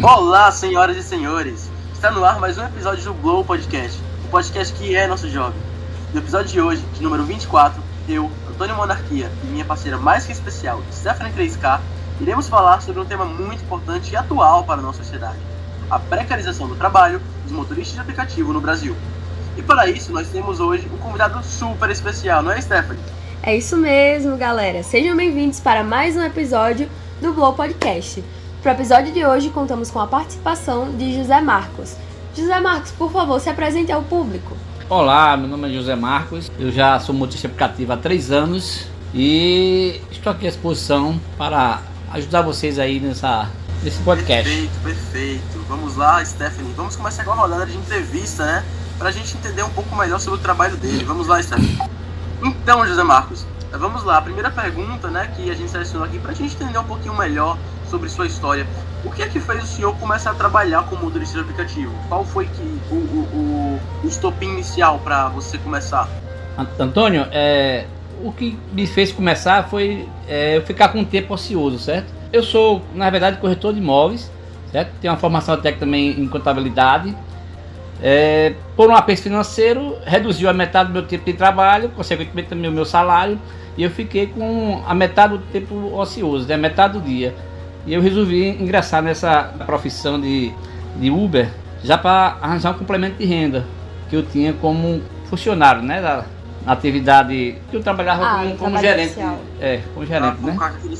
Olá, senhoras e senhores! Está no ar mais um episódio do Glow Podcast, o podcast que é nosso jovem. No episódio de hoje, de número 24, eu, Antônio Monarquia e minha parceira mais que especial, Stephanie 3K, iremos falar sobre um tema muito importante e atual para a nossa sociedade: a precarização do trabalho dos motoristas de aplicativo no Brasil. E para isso, nós temos hoje um convidado super especial, não é, Stephanie? É isso mesmo, galera. Sejam bem-vindos para mais um episódio do Glow Podcast. Para o episódio de hoje, contamos com a participação de José Marcos. José Marcos, por favor, se apresente ao público. Olá, meu nome é José Marcos, eu já sou motorista aplicativo há três anos e estou aqui à disposição para ajudar vocês aí nessa, nesse podcast. Perfeito, perfeito. Vamos lá, Stephanie, vamos começar com a rodada de entrevista, né? Para a gente entender um pouco melhor sobre o trabalho dele. Vamos lá, Stephanie. Então, José Marcos, vamos lá. A primeira pergunta, né, que a gente selecionou aqui para a gente entender um pouquinho melhor sobre sua história. O que é que fez o senhor começar a trabalhar como motorista de aplicativo? Qual foi que o, o, o, o estopim inicial para você começar? Antônio, é, o que me fez começar foi é, eu ficar com um tempo ocioso, certo? Eu sou, na verdade, corretor de imóveis, certo? Tenho uma formação técnica também em contabilidade. É, por um aperto financeiro, reduziu a metade do meu tempo de trabalho, consequentemente também o meu salário, e eu fiquei com a metade do tempo ocioso, né? metade do dia. E eu resolvi ingressar nessa profissão de, de Uber já para arranjar um complemento de renda que eu tinha como funcionário, né? Da, na atividade que eu trabalhava Ah, como, como gerente. social. É, como gerente, com né?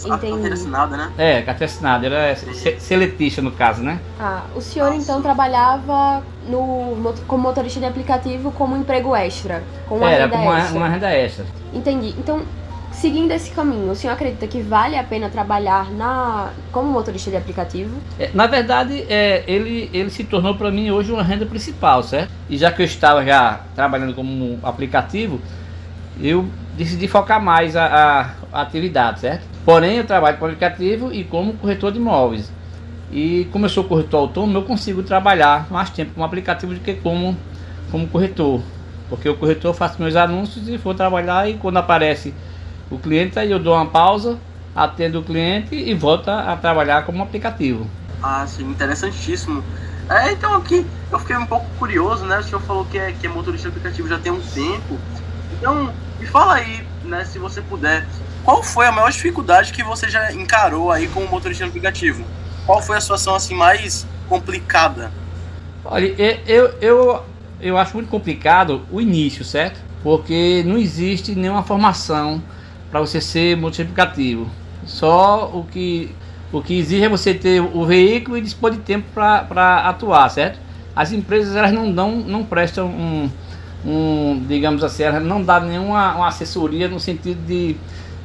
carteira assinada, né? É, carteira assinada, era se- seletista no caso, né? Ah, o senhor Ah, então sim. trabalhava no, como motorista de aplicativo como emprego extra, com uma Era renda como uma, extra. uma renda extra. Entendi. Então, seguindo esse caminho, o senhor acredita que vale a pena trabalhar na como motorista de aplicativo? É, na verdade, é, ele, ele se tornou para mim hoje uma renda principal, certo? E já que eu estava já trabalhando como aplicativo, eu decidi focar mais a, a- atividade, certo? Porém, eu trabalho com aplicativo e como corretor de imóveis. E como eu sou corretor autônomo, eu consigo trabalhar mais tempo como aplicativo do que como, como corretor. Porque o corretor faz meus anúncios e vou trabalhar e quando aparece o cliente, aí eu dou uma pausa, atendo o cliente e volto a, trabalhar como aplicativo. Ah, sim, interessantíssimo. É, então aqui eu fiquei um pouco curioso, né? O senhor falou que é, que é motorista aplicativo já tem um tempo. Então, me fala aí, né, se você puder, qual foi a maior dificuldade que você já encarou aí como motorista aplicativo? Qual foi a situação assim mais complicada? Olha, eu, eu, eu acho muito complicado o início, certo? Porque não existe nenhuma formação para você ser multiplicativo. Só o que, o que exige é você ter o veículo e dispor de tempo para atuar, certo? As empresas elas não dão, não prestam um, um digamos assim, elas não dão nenhuma uma assessoria no sentido de,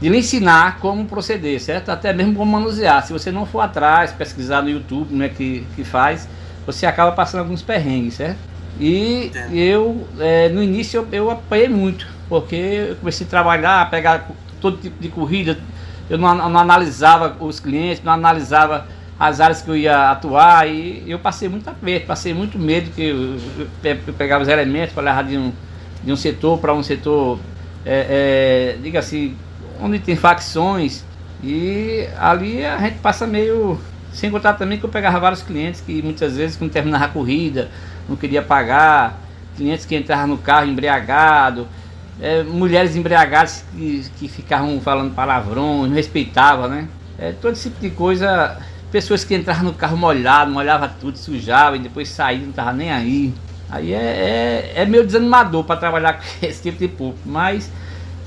de lhe ensinar como proceder, certo? Até mesmo como manusear. Se você não for atrás, pesquisar no YouTube, né, que, que faz, você acaba passando alguns perrengues, certo? E eu, é, no início, eu, eu apanhei muito, porque eu comecei a trabalhar, a pegar todo tipo de corrida, eu não, não analisava os clientes, não analisava as áreas que eu ia atuar e eu passei muito aperto, passei muito medo que eu, eu pe- eu pegava os elementos levar de um, de um setor para um setor, é, é, diga assim, onde tem facções e ali a gente passa meio sem contar também que eu pegava vários clientes que muitas vezes quando terminava a corrida não queria pagar, clientes que entravam no carro embriagado, é, mulheres embriagadas que, que ficavam falando palavrões, não respeitavam, né? É, todo esse tipo de coisa, pessoas que entravam no carro molhado, molhava tudo, sujava e depois saía, não tava nem aí. Aí é, é, é meio desanimador para trabalhar com esse tipo de público, mas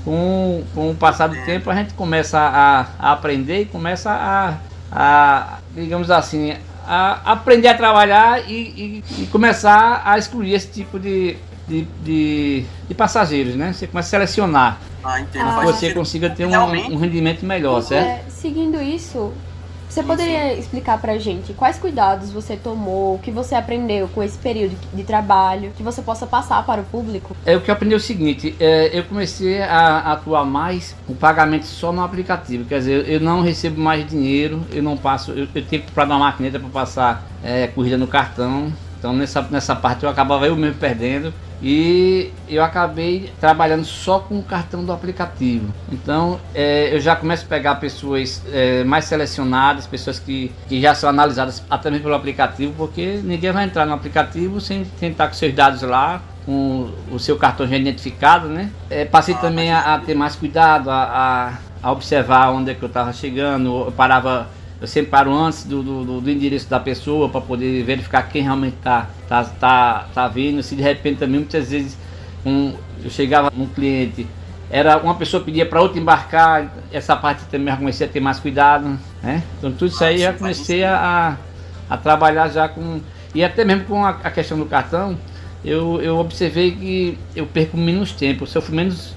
com, com o passar do tempo a gente começa a, a aprender e começa a, a, digamos assim, a aprender a trabalhar e, e- e começar a excluir esse tipo de, de, de, de passageiros, né? Você começa a selecionar Ah, para que você sentido. consiga ter um, um rendimento melhor, certo? É, seguindo isso, você poderia explicar pra gente quais cuidados você tomou, o que você aprendeu com esse período de trabalho, que você possa passar para o público? É o que eu aprendi é o seguinte, é, eu comecei a atuar mais o pagamento só no aplicativo, quer dizer, eu não recebo mais dinheiro, eu não passo, eu, eu tenho que comprar uma maquineta para passar é, corrida no cartão, então nessa, nessa parte eu acabava eu mesmo perdendo e eu acabei trabalhando só com o cartão do aplicativo. Então é, eu já começo a pegar pessoas é, mais selecionadas, pessoas que, que já são analisadas até mesmo pelo aplicativo, porque ninguém vai entrar no aplicativo sem tentar com seus dados lá, com o seu cartão já identificado, né? É, passei ah, também a, a, ter mais cuidado, a, a, a observar onde é que eu estava chegando, eu parava eu sempre paro antes do, do, do endereço da pessoa para poder verificar quem realmente está tá, tá, tá vindo. Se de repente também muitas vezes um, eu chegava num cliente, era uma pessoa pedia para outra embarcar, essa parte também eu comecei a ter mais cuidado. Né? Então tudo isso aí já comecei a, a trabalhar já com. E até mesmo com a, a questão do cartão, eu, eu observei que eu perco menos tempo, eu sofro menos.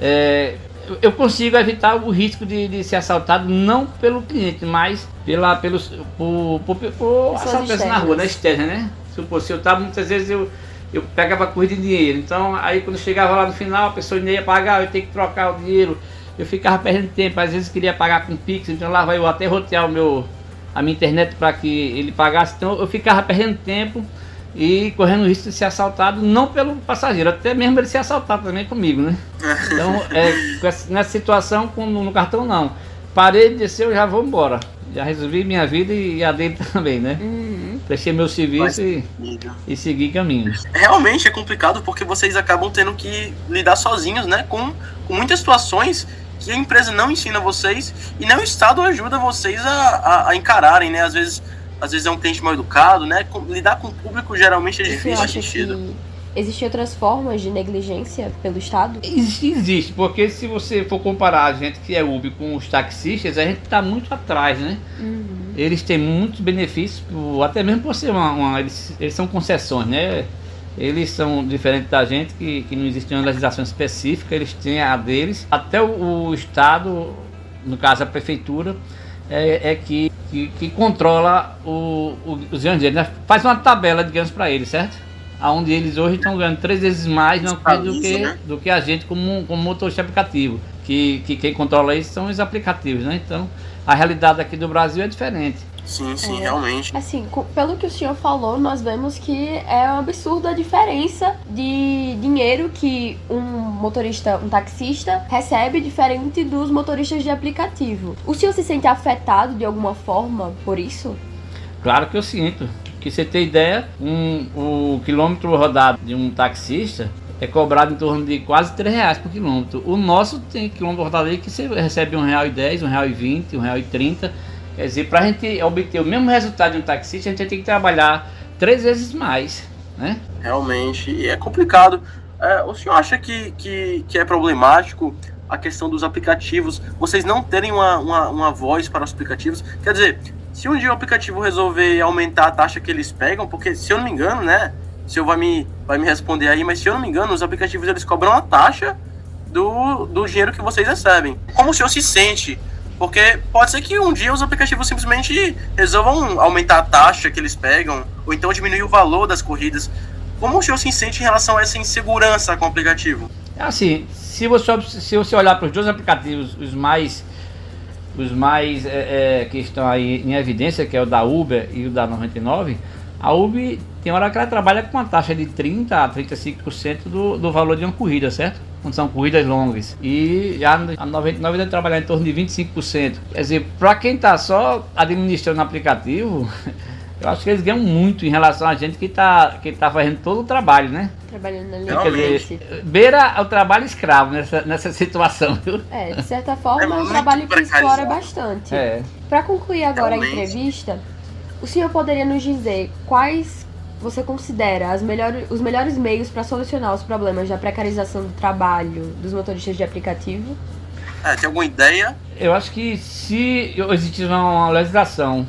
É, eu consigo evitar o risco de, de, ser assaltado não pelo cliente, mas pela, pelos, por, por, por assaltantes na rua, na externa, né? Supor, se eu estava, muitas vezes eu, eu pegava corrida de dinheiro. Então, aí quando chegava lá no final, a pessoa não ia pagar, eu tinha que trocar o dinheiro. Eu ficava perdendo tempo, às vezes queria pagar com Pix, então lá vai eu até rotear o meu, a minha internet para que ele pagasse. Então eu ficava perdendo tempo e correndo o risco de ser assaltado, não pelo passageiro, até mesmo ele ser assaltado também comigo, né? Então, é, nessa situação, com, no cartão não. Parei de descer, eu já vou embora. Já resolvi minha vida e a dele também, né? Uhum. Prestei meu serviço e, e segui caminho. Realmente é complicado porque vocês acabam tendo que lidar sozinhos, né? Com, com muitas situações que a empresa não ensina vocês e nem o Estado ajuda vocês a, a, a encararem, né? Às vezes às vezes é um cliente mal educado, né? lidar com o público geralmente é difícil. Você acha que existem outras formas de negligência pelo Estado? Existe, porque se você for comparar a gente que é Uber com os taxistas, a gente está muito atrás, né? Uhum. Eles têm muitos benefícios, até mesmo por ser uma. uma eles, eles são concessões, né? Eles são diferentes da gente, que, que não existe uma legislação específica, eles têm a deles. Até o, o Estado, no caso a Prefeitura, é, é que que, que controla o, o, os ganhos deles. Né? Faz uma tabela de ganhos para eles, certo? Onde eles hoje estão ganhando três vezes mais não, do, que, né? do que a gente como, como motorista aplicativo. Que, que quem controla isso são os aplicativos, né? Então a realidade aqui do Brasil é diferente. Sim, sim, é, realmente. Assim, pelo que o senhor falou, nós vemos que é um absurdo a diferença de dinheiro que um motorista, um taxista, recebe diferente dos motoristas de aplicativo. O senhor se sente afetado de alguma forma por isso? Claro que eu sinto. Que você tem ideia, um, o quilômetro rodado de um taxista é cobrado em torno de quase 3 reais por quilômetro. O nosso tem quilômetro rodado aí que você recebe R$1,10, R$1,20, R$1,30 Quer dizer, para a gente obter o mesmo resultado de um taxista, a gente tem que trabalhar três vezes mais, né? Realmente, é complicado. É, o senhor acha que, que, que é problemático a questão dos aplicativos, vocês não terem uma, uma, uma voz para os aplicativos? Quer dizer, se um dia o aplicativo resolver aumentar a taxa que eles pegam, porque se eu não me engano, né? Se eu vai me, vai me responder aí, mas se eu não me engano, os aplicativos eles cobram a taxa do, do dinheiro que vocês recebem. Como o senhor se sente porque pode ser que um dia os aplicativos simplesmente resolvam aumentar a taxa que eles pegam, ou então diminuir o valor das corridas. Como o senhor se sente em relação a essa insegurança com o aplicativo? É assim, se você, se você olhar para os dois aplicativos, os mais os mais é, é, que estão aí em evidência, que é o da Uber e o da 99, a Uber tem hora que ela trabalha com uma taxa de 30 a 35% do, do valor de uma corrida, certo? quando são corridas longas. E já a 99 deve trabalhar em torno de 25%. Quer dizer, para quem está só administrando o aplicativo, eu acho que eles ganham muito em relação a gente que está que tá fazendo todo o trabalho, né? Trabalhando na linha. Dizer, beira o trabalho escravo nessa, nessa situação, viu? É, de certa forma é, um trabalho que explora bastante. É. Para concluir agora Realmente. a entrevista, o senhor poderia nos dizer quais você considera as melhores, os melhores meios para solucionar os problemas da precarização do trabalho dos motoristas de aplicativo? É, tem alguma ideia? Eu acho que se existisse uma legislação,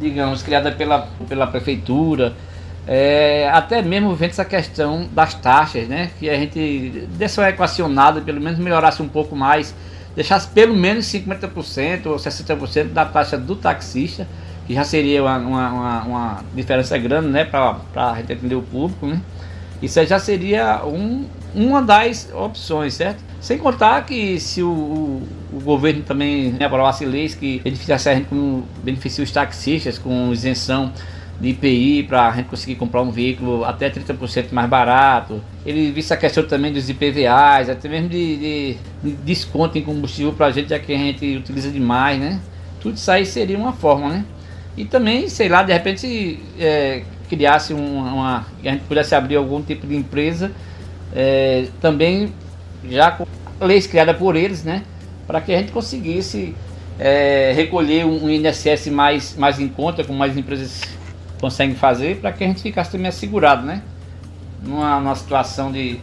digamos, criada pela, pela prefeitura, é, até mesmo vendo essa questão das taxas, né? Que a gente desse uma equacionada, pelo menos melhorasse um pouco mais, deixasse pelo menos 50% ou 60% da taxa do taxista que já seria uma, uma, uma diferença grande né, para a gente o público. Né? Isso já seria um, uma das opções, certo? Sem contar que se o, o, o governo também né, aprovasse leis que beneficiassem a gente como beneficia os taxistas com isenção de IPI para a gente conseguir comprar um veículo até 30% mais barato. Ele vista a questão também dos IPVAs, até mesmo de, de, de desconto em combustível para a gente, já que a gente utiliza demais, né? Tudo isso aí seria uma forma, né? E também, sei lá, de repente é, criasse uma, uma, a gente pudesse abrir algum tipo de empresa é, também já com leis criadas por eles, né? Para que a gente conseguisse é, recolher um, INSS mais, mais em conta, como mais empresas conseguem fazer, para que a gente ficasse também assegurado, né? Numa, numa situação de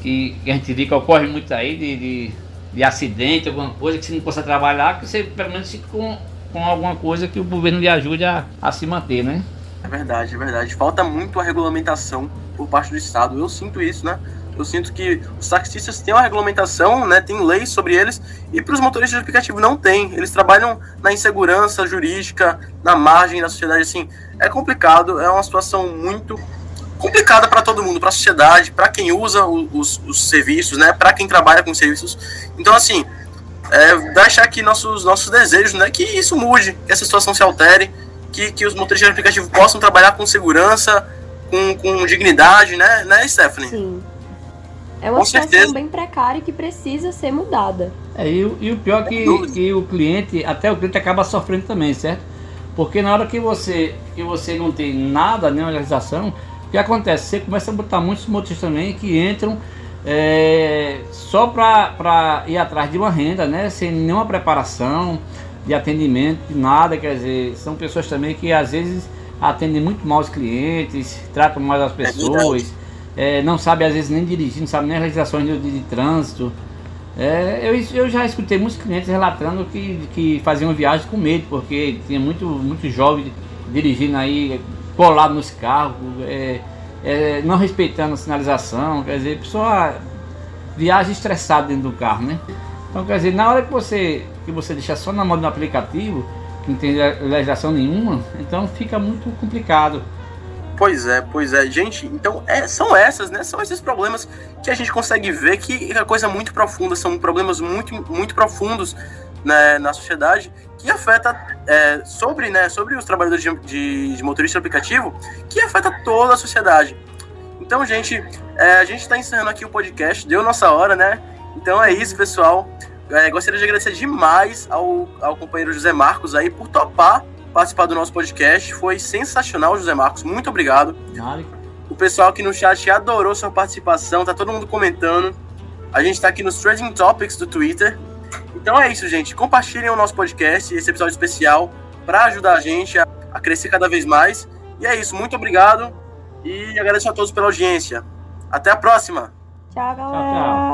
que, que a gente vê que ocorre muito aí de, de, de, acidente, alguma coisa, que você não possa trabalhar, que você pelo menos com, com alguma coisa que o governo lhe ajude a, a se manter, né? É verdade, é verdade. Falta muito a regulamentação por parte do Estado. Eu sinto isso, né? Eu sinto que os taxistas têm uma regulamentação, né, tem leis sobre eles, e para os motoristas de aplicativo não tem. Eles trabalham na insegurança jurídica, na margem da sociedade, assim. É complicado, é uma situação muito complicada para todo mundo, para a sociedade, para quem usa os, os serviços, né, para quem trabalha com serviços. Então, assim, é, deixar aqui nossos, nossos desejos, né, que isso mude, que essa situação se altere, que, que os motoristas de aplicativo possam trabalhar com segurança, com, com dignidade, né, né, Stephanie? Sim. É uma Com situação certeza. bem precária e que precisa ser mudada. É, e, o, e o pior é que, que o cliente, até o cliente acaba sofrendo também, certo? Porque na hora que você, que você não tem nada, nenhuma realização, o que acontece? Você começa a botar muitos motivos também que entram é, só para ir atrás de uma renda, né? Sem nenhuma preparação de atendimento, de nada, quer dizer, são pessoas também que às vezes atendem muito mal os clientes, tratam mal as é pessoas. É não sabe às vezes nem dirigir, não sabe nem as legislações de, de, de trânsito. É, eu, eu já escutei muitos clientes relatando que, que faziam viagens com medo, porque tinha muito, muito jovem dirigindo aí, colado nos carros, é, é, não respeitando a sinalização, quer dizer, pessoa viaja estressada dentro do carro, né? Então quer dizer, na hora que você, que você deixa só na mão do aplicativo, que não tem legislação nenhuma, então fica muito complicado. Pois é, pois é. Gente, então é, são essas, né? São esses problemas que a gente consegue ver que é coisa muito profunda, são problemas muito, muito profundos né, na sociedade que afeta é, sobre, né, sobre os trabalhadores de, de, de, motorista aplicativo, que afeta toda a sociedade. Então, gente, é, a gente está encerrando aqui o podcast, deu nossa hora, né? Então é isso, pessoal. É, gostaria de agradecer demais ao, ao companheiro José Marcos aí por topar participar do nosso podcast. Foi sensacional, José Marcos. Muito obrigado. Vale. O pessoal aqui no chat adorou sua participação, tá todo mundo comentando. A gente tá aqui nos Trending Topics do Twitter. Então é isso, gente. Compartilhem o nosso podcast, esse episódio especial, para ajudar a gente a, a crescer cada vez mais. E é isso. Muito obrigado. E agradeço a todos pela audiência. Até a próxima. Tchau, galera. Tchau, tchau.